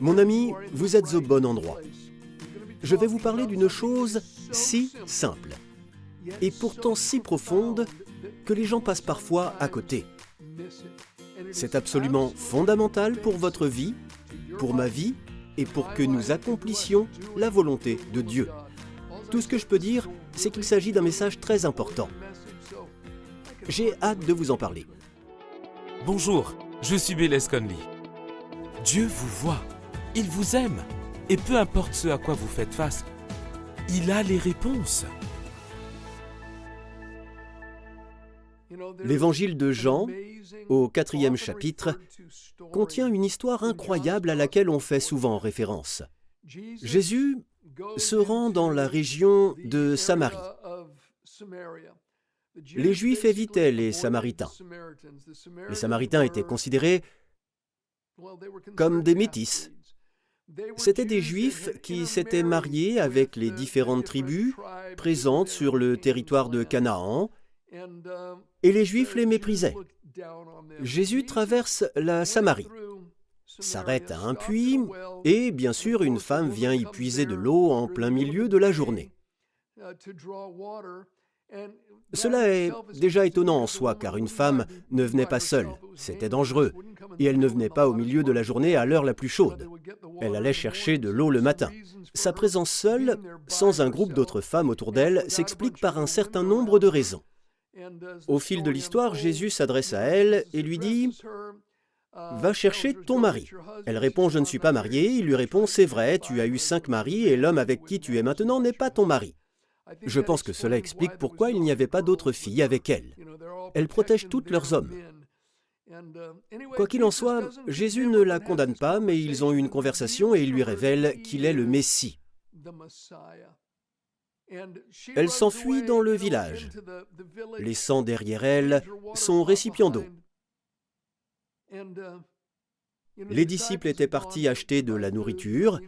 Mon ami, vous êtes au bon endroit. Je vais vous parler d'une chose si simple et pourtant si profonde que les gens passent parfois à côté. C'est absolument fondamental pour votre vie, pour ma vie et pour que nous accomplissions la volonté de Dieu. Tout ce que je peux dire, c'est qu'il s'agit d'un message très important. J'ai hâte de vous en parler. Bonjour, je suis Bélez Conley. Dieu vous voit, il vous aime, et peu importe ce à quoi vous faites face, il a les réponses. L'évangile de Jean, au quatrième chapitre, contient une histoire incroyable à laquelle on fait souvent référence. Jésus se rend dans la région de Samarie. Les Juifs évitaient les Samaritains. Les Samaritains étaient considérés comme des métis. C'étaient des Juifs qui s'étaient mariés avec les différentes tribus présentes sur le territoire de Canaan, et les Juifs les méprisaient. Jésus traverse la Samarie, s'arrête à un puits, et bien sûr une femme vient y puiser de l'eau en plein milieu de la journée. Cela est déjà étonnant en soi, car une femme ne venait pas seule, c'était dangereux, et elle ne venait pas au milieu de la journée à l'heure la plus chaude. Elle allait chercher de l'eau le matin. Sa présence seule, sans un groupe d'autres femmes autour d'elle, s'explique par un certain nombre de raisons. Au fil de l'histoire, Jésus s'adresse à elle et lui dit Va chercher ton mari. Elle répond Je ne suis pas mariée. Il lui répond C'est vrai, tu as eu cinq maris et l'homme avec qui tu es maintenant n'est pas ton mari. Je pense que cela explique pourquoi il n'y avait pas d'autres filles avec elle. Elle protège toutes leurs hommes. Quoi qu'il en soit, Jésus ne la condamne pas, mais ils ont eu une conversation et il lui révèle qu'il est le Messie. Elle s'enfuit dans le village, laissant derrière elle son récipient d'eau. Les disciples étaient partis acheter de la nourriture.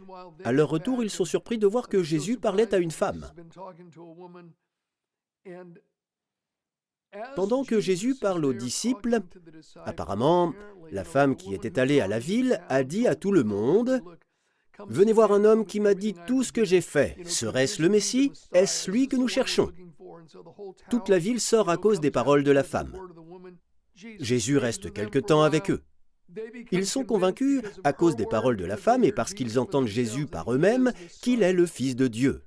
À leur retour, ils sont surpris de voir que Jésus parlait à une femme. Pendant que Jésus parle aux disciples, apparemment, la femme qui était allée à la ville a dit à tout le monde, Venez voir un homme qui m'a dit tout ce que j'ai fait. Serait-ce le Messie? Est-ce lui que nous cherchons? Toute la ville sort à cause des paroles de la femme. Jésus reste quelque temps avec eux. Ils sont convaincus, à cause des paroles de la femme et parce qu'ils entendent Jésus par eux-mêmes, qu'il est le Fils de Dieu.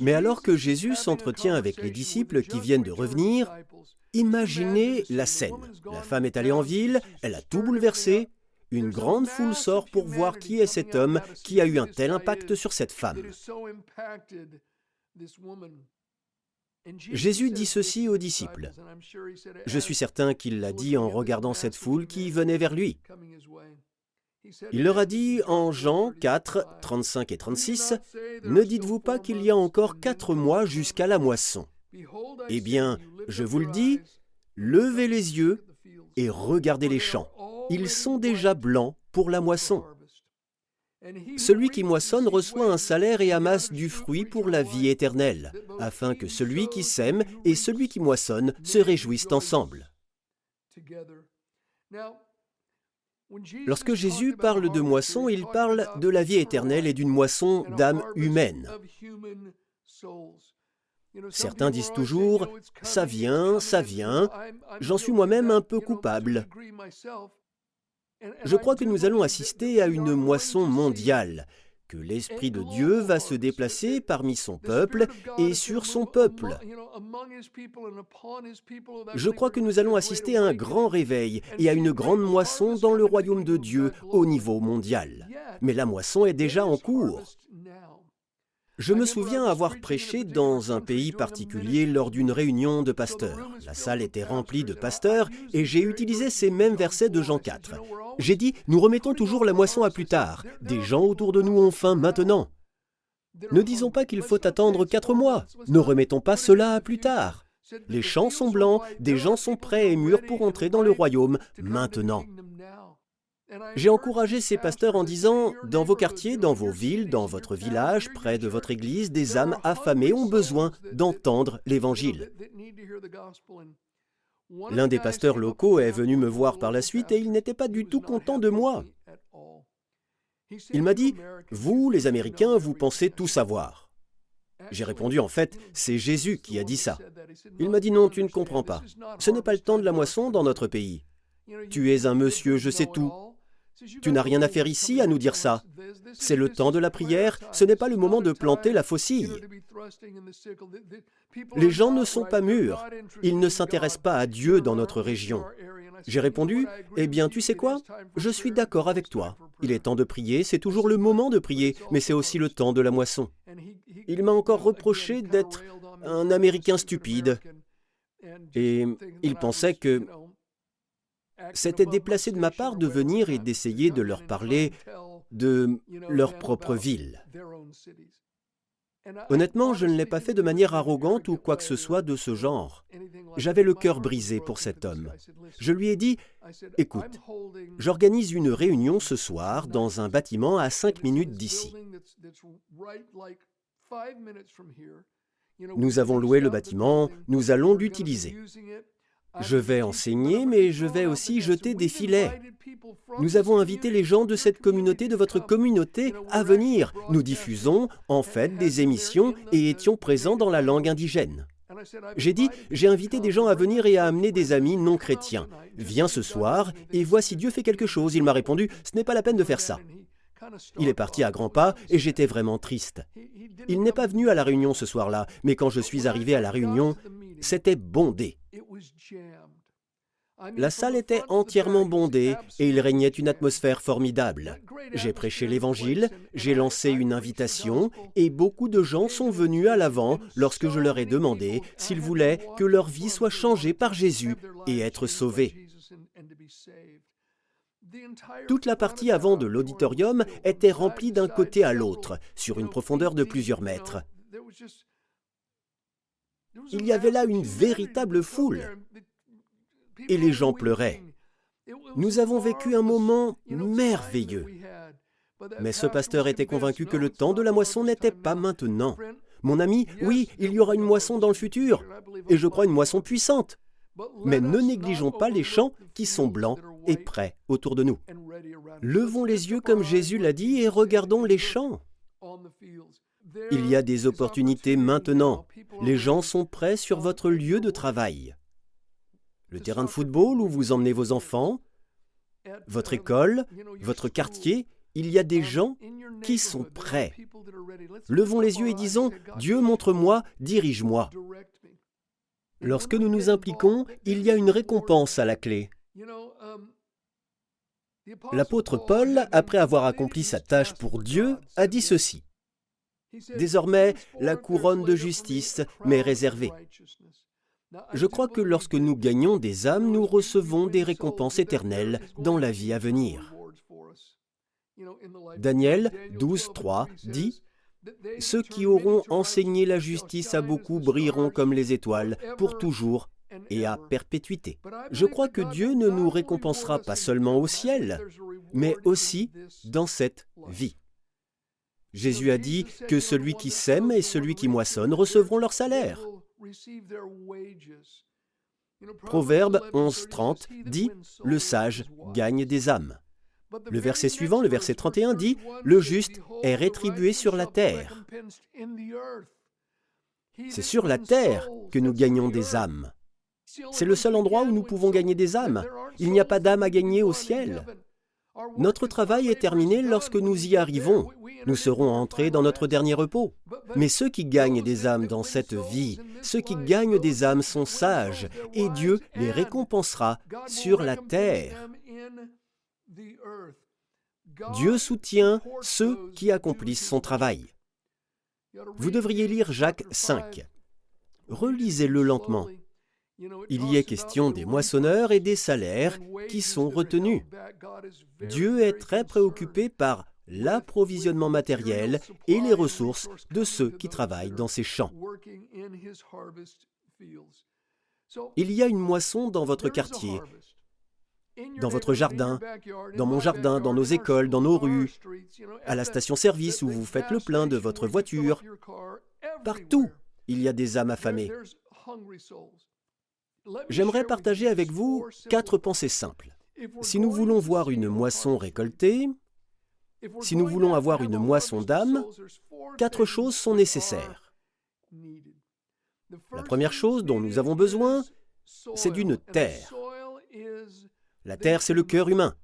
Mais alors que Jésus s'entretient avec les disciples qui viennent de revenir, imaginez la scène. La femme est allée en ville, elle a tout bouleversé, une grande foule sort pour voir qui est cet homme qui a eu un tel impact sur cette femme. Jésus dit ceci aux disciples. Je suis certain qu'il l'a dit en regardant cette foule qui venait vers lui. Il leur a dit en Jean 4, 35 et 36, Ne dites-vous pas qu'il y a encore quatre mois jusqu'à la moisson Eh bien, je vous le dis, levez les yeux et regardez les champs. Ils sont déjà blancs pour la moisson. Celui qui moissonne reçoit un salaire et amasse du fruit pour la vie éternelle, afin que celui qui sème et celui qui moissonne se réjouissent ensemble. Lorsque Jésus parle de moisson, il parle de la vie éternelle et d'une moisson d'âme humaine. Certains disent toujours ⁇ ça vient, ça vient ⁇ j'en suis moi-même un peu coupable. Je crois que nous allons assister à une moisson mondiale, que l'Esprit de Dieu va se déplacer parmi son peuple et sur son peuple. Je crois que nous allons assister à un grand réveil et à une grande moisson dans le royaume de Dieu au niveau mondial. Mais la moisson est déjà en cours. Je me souviens avoir prêché dans un pays particulier lors d'une réunion de pasteurs. La salle était remplie de pasteurs et j'ai utilisé ces mêmes versets de Jean 4. J'ai dit, nous remettons toujours la moisson à plus tard. Des gens autour de nous ont faim maintenant. Ne disons pas qu'il faut attendre quatre mois. Ne remettons pas cela à plus tard. Les champs sont blancs, des gens sont prêts et mûrs pour entrer dans le royaume maintenant. J'ai encouragé ces pasteurs en disant, dans vos quartiers, dans vos villes, dans votre village, près de votre église, des âmes affamées ont besoin d'entendre l'Évangile. L'un des pasteurs locaux est venu me voir par la suite et il n'était pas du tout content de moi. Il m'a dit, Vous, les Américains, vous pensez tout savoir. J'ai répondu, en fait, c'est Jésus qui a dit ça. Il m'a dit, non, tu ne comprends pas. Ce n'est pas le temps de la moisson dans notre pays. Tu es un monsieur, je sais tout. Tu n'as rien à faire ici à nous dire ça. C'est le temps de la prière, ce n'est pas le moment de planter la faucille. Les gens ne sont pas mûrs, ils ne s'intéressent pas à Dieu dans notre région. J'ai répondu, Eh bien, tu sais quoi? Je suis d'accord avec toi. Il est temps de prier, c'est toujours le moment de prier, mais c'est aussi le temps de la moisson. Il m'a encore reproché d'être un Américain stupide. Et il pensait que c'était déplacé de ma part de venir et d'essayer de leur parler de leur propre ville. Honnêtement, je ne l'ai pas fait de manière arrogante ou quoi que ce soit de ce genre. J'avais le cœur brisé pour cet homme. Je lui ai dit, écoute, j'organise une réunion ce soir dans un bâtiment à cinq minutes d'ici. Nous avons loué le bâtiment, nous allons l'utiliser. Je vais enseigner, mais je vais aussi jeter des filets. Nous avons invité les gens de cette communauté, de votre communauté, à venir. Nous diffusons, en fait, des émissions et étions présents dans la langue indigène. J'ai dit, j'ai invité des gens à venir et à amener des amis non chrétiens. Viens ce soir et vois si Dieu fait quelque chose. Il m'a répondu, ce n'est pas la peine de faire ça. Il est parti à grands pas et j'étais vraiment triste. Il n'est pas venu à la réunion ce soir-là, mais quand je suis arrivé à la réunion, c'était bondé. La salle était entièrement bondée et il régnait une atmosphère formidable. J'ai prêché l'Évangile, j'ai lancé une invitation et beaucoup de gens sont venus à l'avant lorsque je leur ai demandé s'ils voulaient que leur vie soit changée par Jésus et être sauvés. Toute la partie avant de l'auditorium était remplie d'un côté à l'autre, sur une profondeur de plusieurs mètres. Il y avait là une véritable foule. Et les gens pleuraient. Nous avons vécu un moment merveilleux. Mais ce pasteur était convaincu que le temps de la moisson n'était pas maintenant. Mon ami, oui, il y aura une moisson dans le futur, et je crois une moisson puissante. Mais ne négligeons pas les champs qui sont blancs et prêts autour de nous. Levons les yeux comme Jésus l'a dit et regardons les champs. Il y a des opportunités maintenant. Les gens sont prêts sur votre lieu de travail. Le terrain de football où vous emmenez vos enfants, votre école, votre quartier, il y a des gens qui sont prêts. Levons les yeux et disons, Dieu montre-moi, dirige-moi. Lorsque nous nous impliquons, il y a une récompense à la clé. L'apôtre Paul, après avoir accompli sa tâche pour Dieu, a dit ceci. Désormais, la couronne de justice m'est réservée. Je crois que lorsque nous gagnons des âmes, nous recevons des récompenses éternelles dans la vie à venir. Daniel 12.3 dit Ceux qui auront enseigné la justice à beaucoup brilleront comme les étoiles pour toujours et à perpétuité. Je crois que Dieu ne nous récompensera pas seulement au ciel, mais aussi dans cette vie. Jésus a dit que celui qui sème et celui qui moissonne recevront leur salaire. Proverbe 11.30 dit Le sage gagne des âmes. Le verset suivant, le verset 31, dit Le juste est rétribué sur la terre. C'est sur la terre que nous gagnons des âmes. C'est le seul endroit où nous pouvons gagner des âmes. Il n'y a pas d'âme à gagner au ciel. Notre travail est terminé lorsque nous y arrivons. Nous serons entrés dans notre dernier repos. Mais ceux qui gagnent des âmes dans cette vie, ceux qui gagnent des âmes sont sages, et Dieu les récompensera sur la terre. Dieu soutient ceux qui accomplissent son travail. Vous devriez lire Jacques 5. Relisez-le lentement. Il y est question des moissonneurs et des salaires qui sont retenus. Dieu est très préoccupé par l'approvisionnement matériel et les ressources de ceux qui travaillent dans ces champs. Il y a une moisson dans votre quartier, dans votre jardin, dans mon jardin, dans nos écoles, dans nos rues, à la station-service où vous faites le plein de votre voiture. Partout, il y a des âmes affamées. J'aimerais partager avec vous quatre pensées simples. Si nous voulons voir une moisson récoltée, Si nous voulons avoir une moisson d'âme, quatre choses sont nécessaires. La première chose dont nous avons besoin, c'est d'une terre. La terre, c'est le cœur humain.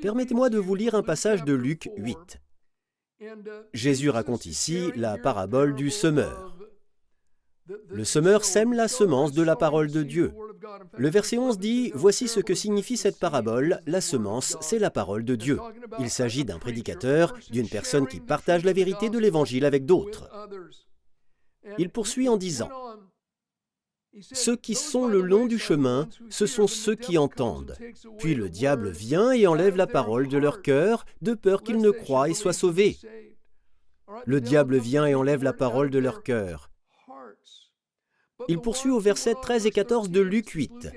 Permettez-moi de vous lire un passage de Luc 8. Jésus raconte ici la parabole du semeur. Le semeur sème la semence de la parole de Dieu. Le verset 11 dit, Voici ce que signifie cette parabole, la semence, c'est la parole de Dieu. Il s'agit d'un prédicateur, d'une personne qui partage la vérité de l'Évangile avec d'autres. Il poursuit en disant, ceux qui sont le long du chemin, ce sont ceux qui entendent. Puis le diable vient et enlève la parole de leur cœur, de peur qu'ils ne croient et soient sauvés. Le diable vient et enlève la parole de leur cœur. Il poursuit au verset 13 et 14 de Luc 8.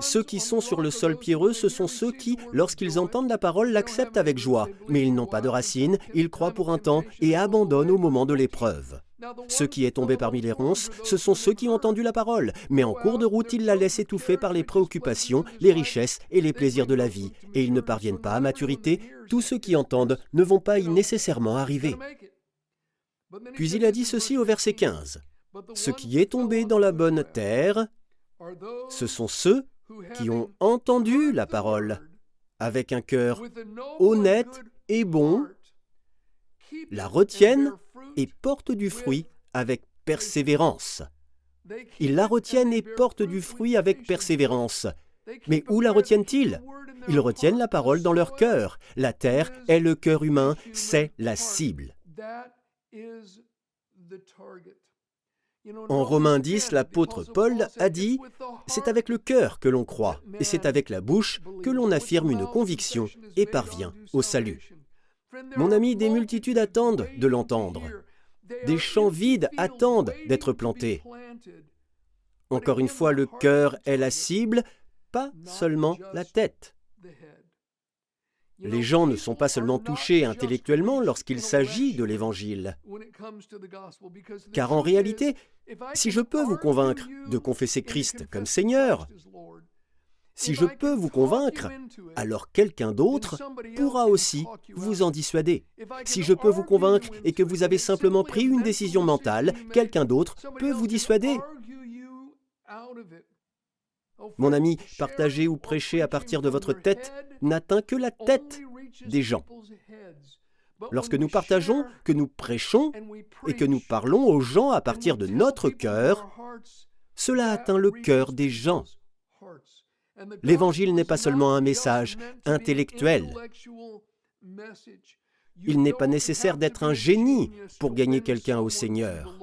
Ceux qui sont sur le sol pierreux, ce sont ceux qui, lorsqu'ils entendent la parole, l'acceptent avec joie, mais ils n'ont pas de racines, ils croient pour un temps et abandonnent au moment de l'épreuve. Ce qui est tombé parmi les ronces, ce sont ceux qui ont entendu la parole, mais en cours de route, ils la laissent étouffer par les préoccupations, les richesses et les plaisirs de la vie, et ils ne parviennent pas à maturité. Tous ceux qui entendent ne vont pas y nécessairement arriver. Puis il a dit ceci au verset 15. Ce qui est tombé dans la bonne terre, ce sont ceux qui ont entendu la parole avec un cœur honnête et bon, la retiennent et portent du fruit avec persévérance. Ils la retiennent et portent du fruit avec persévérance. Mais où la retiennent-ils? Ils retiennent la parole dans leur cœur. La terre est le cœur humain, c'est la cible. En Romains 10, l'apôtre Paul a dit C'est avec le cœur que l'on croit, et c'est avec la bouche que l'on affirme une conviction et parvient au salut. Mon ami, des multitudes attendent de l'entendre. Des champs vides attendent d'être plantés. Encore une fois, le cœur est la cible, pas seulement la tête. Les gens ne sont pas seulement touchés intellectuellement lorsqu'il s'agit de l'Évangile. Car en réalité, si je peux vous convaincre de confesser Christ comme Seigneur, si je peux vous convaincre, alors quelqu'un d'autre pourra aussi vous en dissuader. Si je peux vous convaincre et que vous avez simplement pris une décision mentale, quelqu'un d'autre peut vous dissuader. Mon ami, partager ou prêcher à partir de votre tête n'atteint que la tête des gens. Lorsque nous partageons, que nous prêchons et que nous parlons aux gens à partir de notre cœur, cela atteint le cœur des gens. L'Évangile n'est pas seulement un message intellectuel. Il n'est pas nécessaire d'être un génie pour gagner quelqu'un au Seigneur.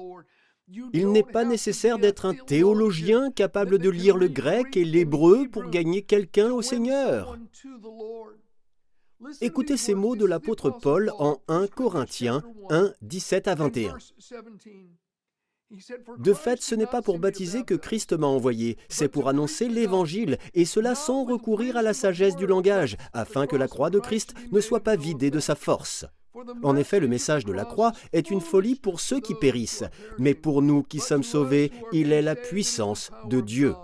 Il n'est pas nécessaire d'être un théologien capable de lire le grec et l'hébreu pour gagner quelqu'un au Seigneur. Écoutez ces mots de l'apôtre Paul en 1 Corinthiens 1, 17 à 21. De fait, ce n'est pas pour baptiser que Christ m'a envoyé, c'est pour annoncer l'Évangile, et cela sans recourir à la sagesse du langage, afin que la croix de Christ ne soit pas vidée de sa force. En effet, le message de la croix est une folie pour ceux qui périssent, mais pour nous qui sommes sauvés, il est la puissance de Dieu.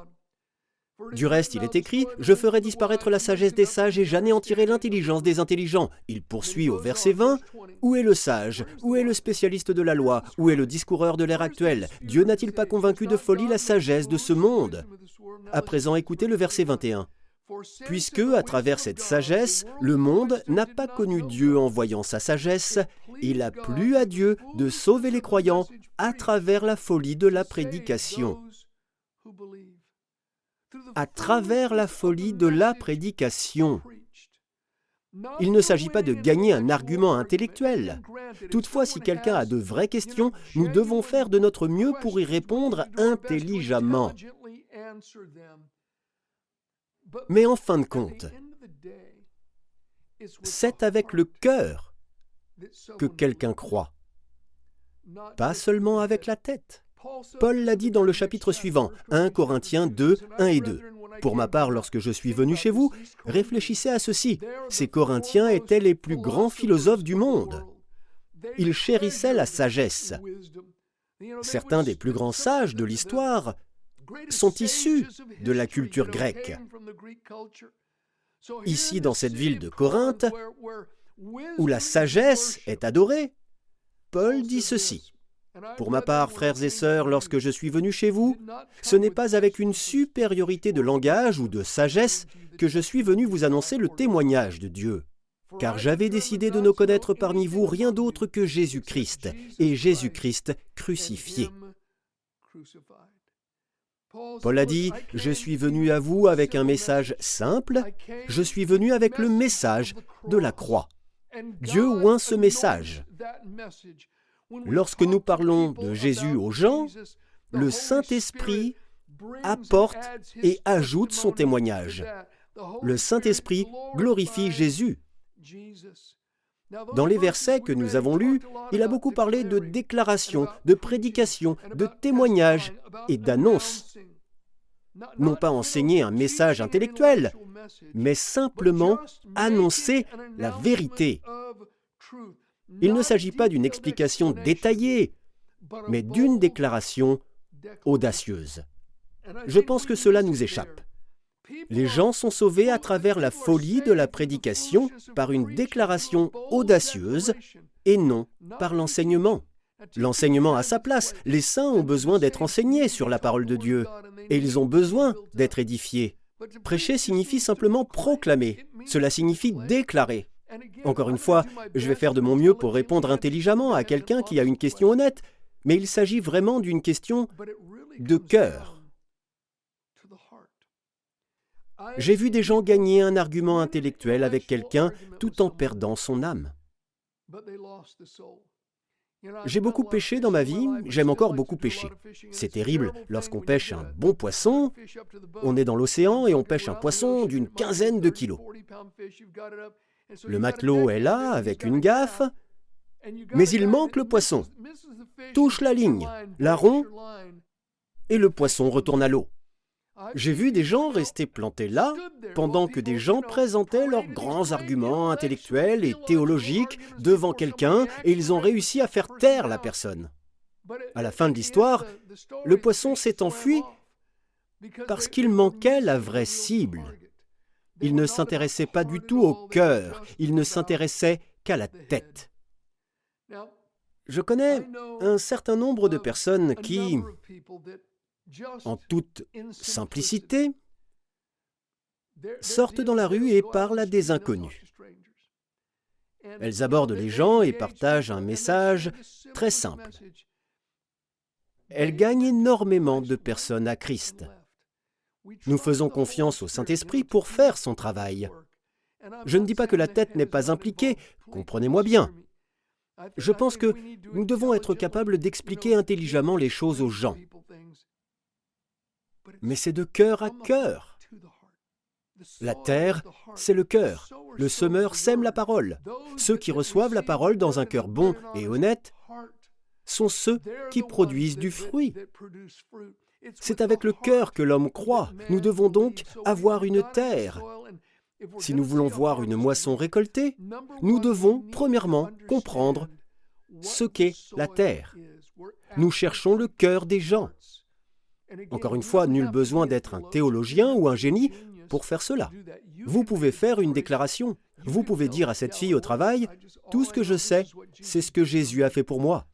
Du reste, il est écrit, Je ferai disparaître la sagesse des sages et j'anéantirai l'intelligence des intelligents. Il poursuit au verset 20, Où est le sage? Où est le spécialiste de la loi? Où est le discoureur de l'ère actuelle? Dieu n'a-t-il pas convaincu de folie la sagesse de ce monde? À présent, écoutez le verset 21. Puisque, à travers cette sagesse, le monde n'a pas connu Dieu en voyant sa sagesse, il a plu à Dieu de sauver les croyants à travers la folie de la prédication à travers la folie de la prédication. Il ne s'agit pas de gagner un argument intellectuel. Toutefois, si quelqu'un a de vraies questions, nous devons faire de notre mieux pour y répondre intelligemment. Mais en fin de compte, c'est avec le cœur que quelqu'un croit, pas seulement avec la tête. Paul l'a dit dans le chapitre suivant, 1 Corinthiens 2, 1 et 2. Pour ma part, lorsque je suis venu chez vous, réfléchissez à ceci. Ces Corinthiens étaient les plus grands philosophes du monde. Ils chérissaient la sagesse. Certains des plus grands sages de l'histoire sont issus de la culture grecque. Ici, dans cette ville de Corinthe, où la sagesse est adorée, Paul dit ceci. Pour ma part, frères et sœurs, lorsque je suis venu chez vous, ce n'est pas avec une supériorité de langage ou de sagesse que je suis venu vous annoncer le témoignage de Dieu. Car j'avais décidé de ne connaître parmi vous rien d'autre que Jésus-Christ, et Jésus-Christ crucifié. Paul a dit, je suis venu à vous avec un message simple, je suis venu avec le message de la croix. Dieu oint ce message. Lorsque nous parlons de Jésus aux gens, le Saint-Esprit apporte et ajoute son témoignage. Le Saint-Esprit glorifie Jésus. Dans les versets que nous avons lus, il a beaucoup parlé de déclaration, de prédication, de témoignage et d'annonce. Non pas enseigner un message intellectuel, mais simplement annoncer la vérité. Il ne s'agit pas d'une explication détaillée, mais d'une déclaration audacieuse. Je pense que cela nous échappe. Les gens sont sauvés à travers la folie de la prédication par une déclaration audacieuse et non par l'enseignement. L'enseignement a sa place. Les saints ont besoin d'être enseignés sur la parole de Dieu et ils ont besoin d'être édifiés. Prêcher signifie simplement proclamer. Cela signifie déclarer. Encore une fois, je vais faire de mon mieux pour répondre intelligemment à quelqu'un qui a une question honnête, mais il s'agit vraiment d'une question de cœur. J'ai vu des gens gagner un argument intellectuel avec quelqu'un tout en perdant son âme. J'ai beaucoup pêché dans ma vie, j'aime encore beaucoup pêcher. C'est terrible lorsqu'on pêche un bon poisson, on est dans l'océan et on pêche un poisson d'une quinzaine de kilos. Le matelot est là avec une gaffe, mais il manque le poisson. Touche la ligne, la rompt, et le poisson retourne à l'eau. J'ai vu des gens rester plantés là pendant que des gens présentaient leurs grands arguments intellectuels et théologiques devant quelqu'un et ils ont réussi à faire taire la personne. À la fin de l'histoire, le poisson s'est enfui parce qu'il manquait la vraie cible. Il ne s'intéressait pas du tout au cœur, il ne s'intéressait qu'à la tête. Je connais un certain nombre de personnes qui, en toute simplicité, sortent dans la rue et parlent à des inconnus. Elles abordent les gens et partagent un message très simple. Elles gagnent énormément de personnes à Christ. Nous faisons confiance au Saint-Esprit pour faire son travail. Je ne dis pas que la tête n'est pas impliquée, comprenez-moi bien. Je pense que nous devons être capables d'expliquer intelligemment les choses aux gens mais c'est de cœur à cœur. La terre, c'est le cœur. Le semeur sème la parole. Ceux qui reçoivent la parole dans un cœur bon et honnête sont ceux qui produisent du fruit. C'est avec le cœur que l'homme croit. Nous devons donc avoir une terre. Si nous voulons voir une moisson récoltée, nous devons premièrement comprendre ce qu'est la terre. Nous cherchons le cœur des gens. Encore une fois, nul besoin d'être un théologien ou un génie pour faire cela. Vous pouvez faire une déclaration. Vous pouvez dire à cette fille au travail, Tout ce que je sais, c'est ce que Jésus a fait pour moi.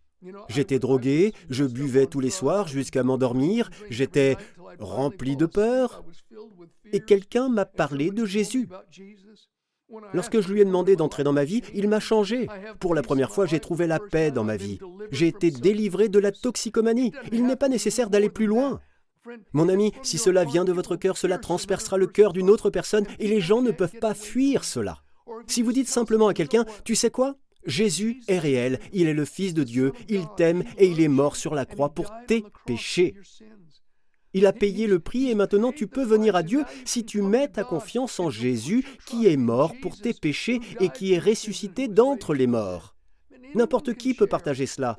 J'étais drogué, je buvais tous les soirs jusqu'à m'endormir, j'étais rempli de peur, et quelqu'un m'a parlé de Jésus. Lorsque je lui ai demandé d'entrer dans ma vie, il m'a changé. Pour la première fois, j'ai trouvé la paix dans ma vie. J'ai été délivré de la toxicomanie. Il n'est pas nécessaire d'aller plus loin. Mon ami, si cela vient de votre cœur, cela transpercera le cœur d'une autre personne et les gens ne peuvent pas fuir cela. Si vous dites simplement à quelqu'un, tu sais quoi? Jésus est réel, il est le Fils de Dieu, il t'aime et il est mort sur la croix pour tes péchés. Il a payé le prix et maintenant tu peux venir à Dieu si tu mets ta confiance en Jésus qui est mort pour tes péchés et qui est ressuscité d'entre les morts. N'importe qui peut partager cela.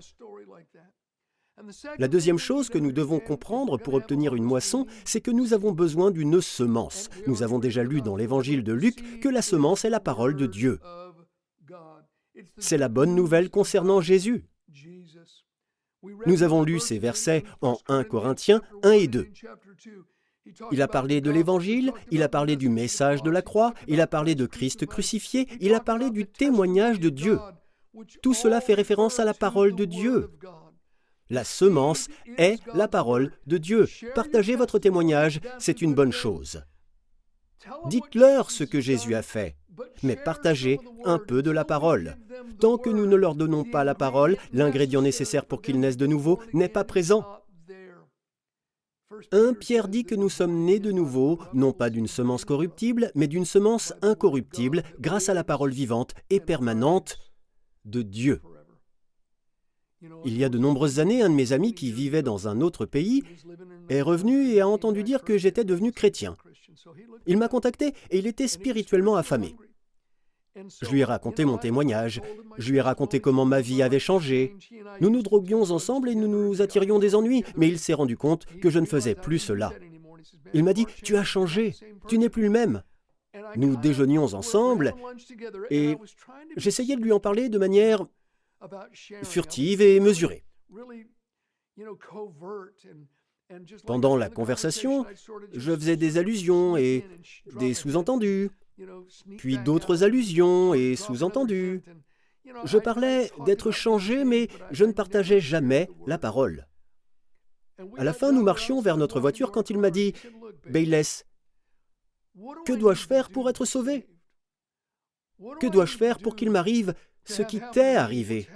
La deuxième chose que nous devons comprendre pour obtenir une moisson, c'est que nous avons besoin d'une semence. Nous avons déjà lu dans l'évangile de Luc que la semence est la parole de Dieu. C'est la bonne nouvelle concernant Jésus. Nous avons lu ces versets en 1 Corinthiens 1 et 2. Il a parlé de l'Évangile, il a parlé du message de la croix, il a parlé de Christ crucifié, il a parlé du témoignage de Dieu. Tout cela fait référence à la parole de Dieu. La semence est la parole de Dieu. Partagez votre témoignage, c'est une bonne chose. Dites-leur ce que Jésus a fait, mais partagez un peu de la parole. Tant que nous ne leur donnons pas la parole, l'ingrédient nécessaire pour qu'ils naissent de nouveau n'est pas présent. 1 Pierre dit que nous sommes nés de nouveau, non pas d'une semence corruptible, mais d'une semence incorruptible, grâce à la parole vivante et permanente de Dieu. Il y a de nombreuses années, un de mes amis qui vivait dans un autre pays est revenu et a entendu dire que j'étais devenu chrétien. Il m'a contacté et il était spirituellement affamé. Je lui ai raconté mon témoignage, je lui ai raconté comment ma vie avait changé. Nous nous droguions ensemble et nous nous attirions des ennuis, mais il s'est rendu compte que je ne faisais plus cela. Il m'a dit, tu as changé, tu n'es plus le même. Nous déjeunions ensemble et j'essayais de lui en parler de manière furtive et mesurée. Pendant la conversation, je faisais des allusions et des sous-entendus puis d'autres allusions et sous-entendus. Je parlais d'être changé, mais je ne partageais jamais la parole. À la fin, nous marchions vers notre voiture quand il m'a dit Bayless, que dois-je faire pour être sauvé? Que dois-je faire pour qu'il m'arrive ce qui t'est arrivé?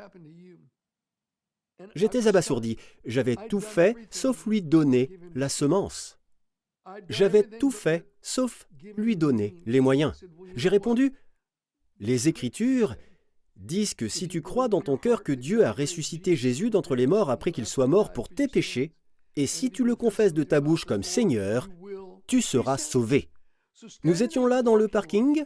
J'étais abasourdi. J'avais tout fait sauf lui donner la semence. J'avais tout fait sauf lui donner les moyens. J'ai répondu, les Écritures disent que si tu crois dans ton cœur que Dieu a ressuscité Jésus d'entre les morts après qu'il soit mort pour tes péchés, et si tu le confesses de ta bouche comme Seigneur, tu seras sauvé. Nous étions là dans le parking.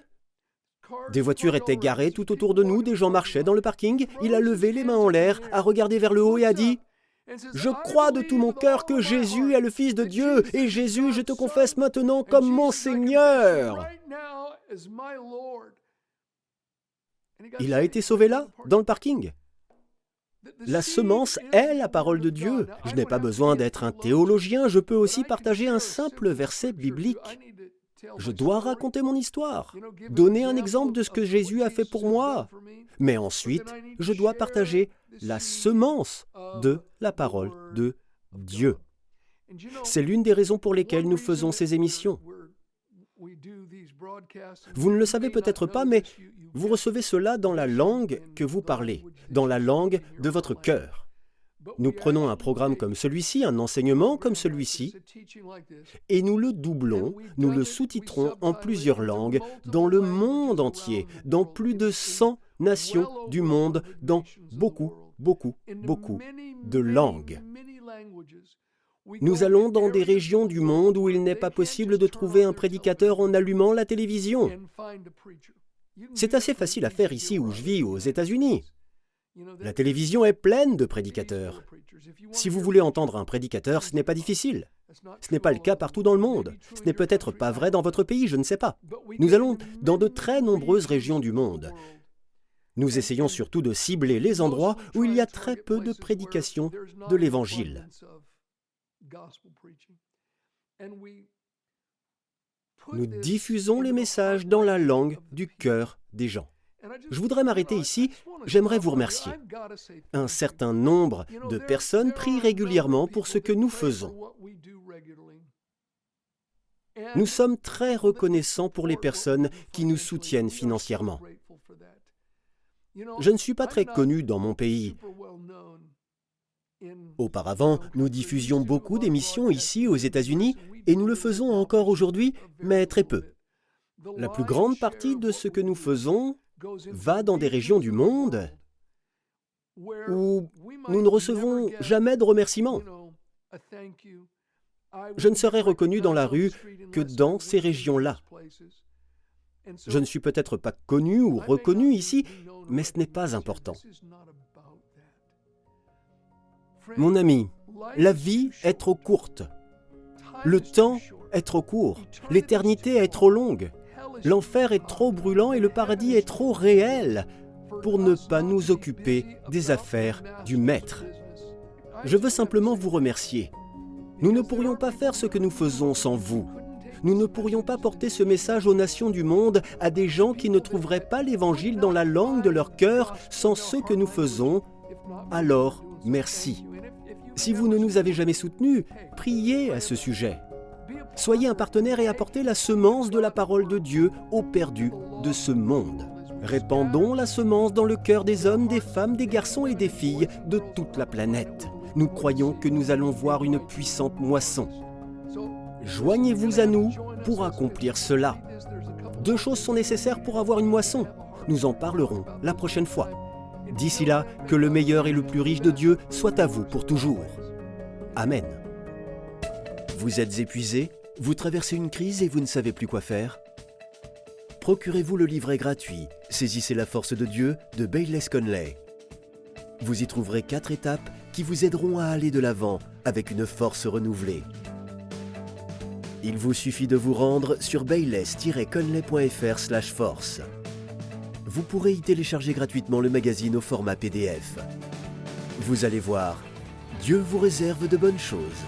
Des voitures étaient garées tout autour de nous, des gens marchaient dans le parking. Il a levé les mains en l'air, a regardé vers le haut et a dit je crois de tout mon cœur que Jésus est le Fils de Dieu, et Jésus, je te confesse maintenant comme mon Seigneur. Il a été sauvé là, dans le parking. La semence est la parole de Dieu. Je n'ai pas besoin d'être un théologien, je peux aussi partager un simple verset biblique. Je dois raconter mon histoire, donner un exemple de ce que Jésus a fait pour moi. Mais ensuite, je dois partager la semence de la parole de Dieu. C'est l'une des raisons pour lesquelles nous faisons ces émissions. Vous ne le savez peut-être pas, mais vous recevez cela dans la langue que vous parlez, dans la langue de votre cœur. Nous prenons un programme comme celui-ci, un enseignement comme celui-ci, et nous le doublons, nous le sous-titrons en plusieurs langues dans le monde entier, dans plus de 100 nations du monde, dans beaucoup, beaucoup, beaucoup de langues. Nous allons dans des régions du monde où il n'est pas possible de trouver un prédicateur en allumant la télévision. C'est assez facile à faire ici où je vis, aux États-Unis. La télévision est pleine de prédicateurs. Si vous voulez entendre un prédicateur, ce n'est pas difficile. Ce n'est pas le cas partout dans le monde. Ce n'est peut-être pas vrai dans votre pays, je ne sais pas. Nous allons dans de très nombreuses régions du monde. Nous essayons surtout de cibler les endroits où il y a très peu de prédication de l'Évangile. Nous diffusons les messages dans la langue du cœur des gens. Je voudrais m'arrêter ici. J'aimerais vous remercier. Un certain nombre de personnes prient régulièrement pour ce que nous faisons. Nous sommes très reconnaissants pour les personnes qui nous soutiennent financièrement. Je ne suis pas très connu dans mon pays. Auparavant, nous diffusions beaucoup d'émissions ici aux États-Unis et nous le faisons encore aujourd'hui, mais très peu. La plus grande partie de ce que nous faisons va dans des régions du monde où nous ne recevons jamais de remerciements. Je ne serai reconnu dans la rue que dans ces régions-là. Je ne suis peut-être pas connu ou reconnu ici, mais ce n'est pas important. Mon ami, la vie est trop courte. Le temps est trop court. L'éternité est trop longue. L'enfer est trop brûlant et le paradis est trop réel pour ne pas nous occuper des affaires du Maître. Je veux simplement vous remercier. Nous ne pourrions pas faire ce que nous faisons sans vous. Nous ne pourrions pas porter ce message aux nations du monde à des gens qui ne trouveraient pas l'Évangile dans la langue de leur cœur sans ce que nous faisons. Alors, merci. Si vous ne nous avez jamais soutenus, priez à ce sujet. Soyez un partenaire et apportez la semence de la parole de Dieu aux perdus de ce monde. Répandons la semence dans le cœur des hommes, des femmes, des garçons et des filles de toute la planète. Nous croyons que nous allons voir une puissante moisson. Joignez-vous à nous pour accomplir cela. Deux choses sont nécessaires pour avoir une moisson. Nous en parlerons la prochaine fois. D'ici là, que le meilleur et le plus riche de Dieu soit à vous pour toujours. Amen. Vous êtes épuisé Vous traversez une crise et vous ne savez plus quoi faire Procurez-vous le livret gratuit Saisissez la force de Dieu de Bayless Conley. Vous y trouverez quatre étapes qui vous aideront à aller de l'avant avec une force renouvelée. Il vous suffit de vous rendre sur bayless-conley.fr force. Vous pourrez y télécharger gratuitement le magazine au format PDF. Vous allez voir, Dieu vous réserve de bonnes choses.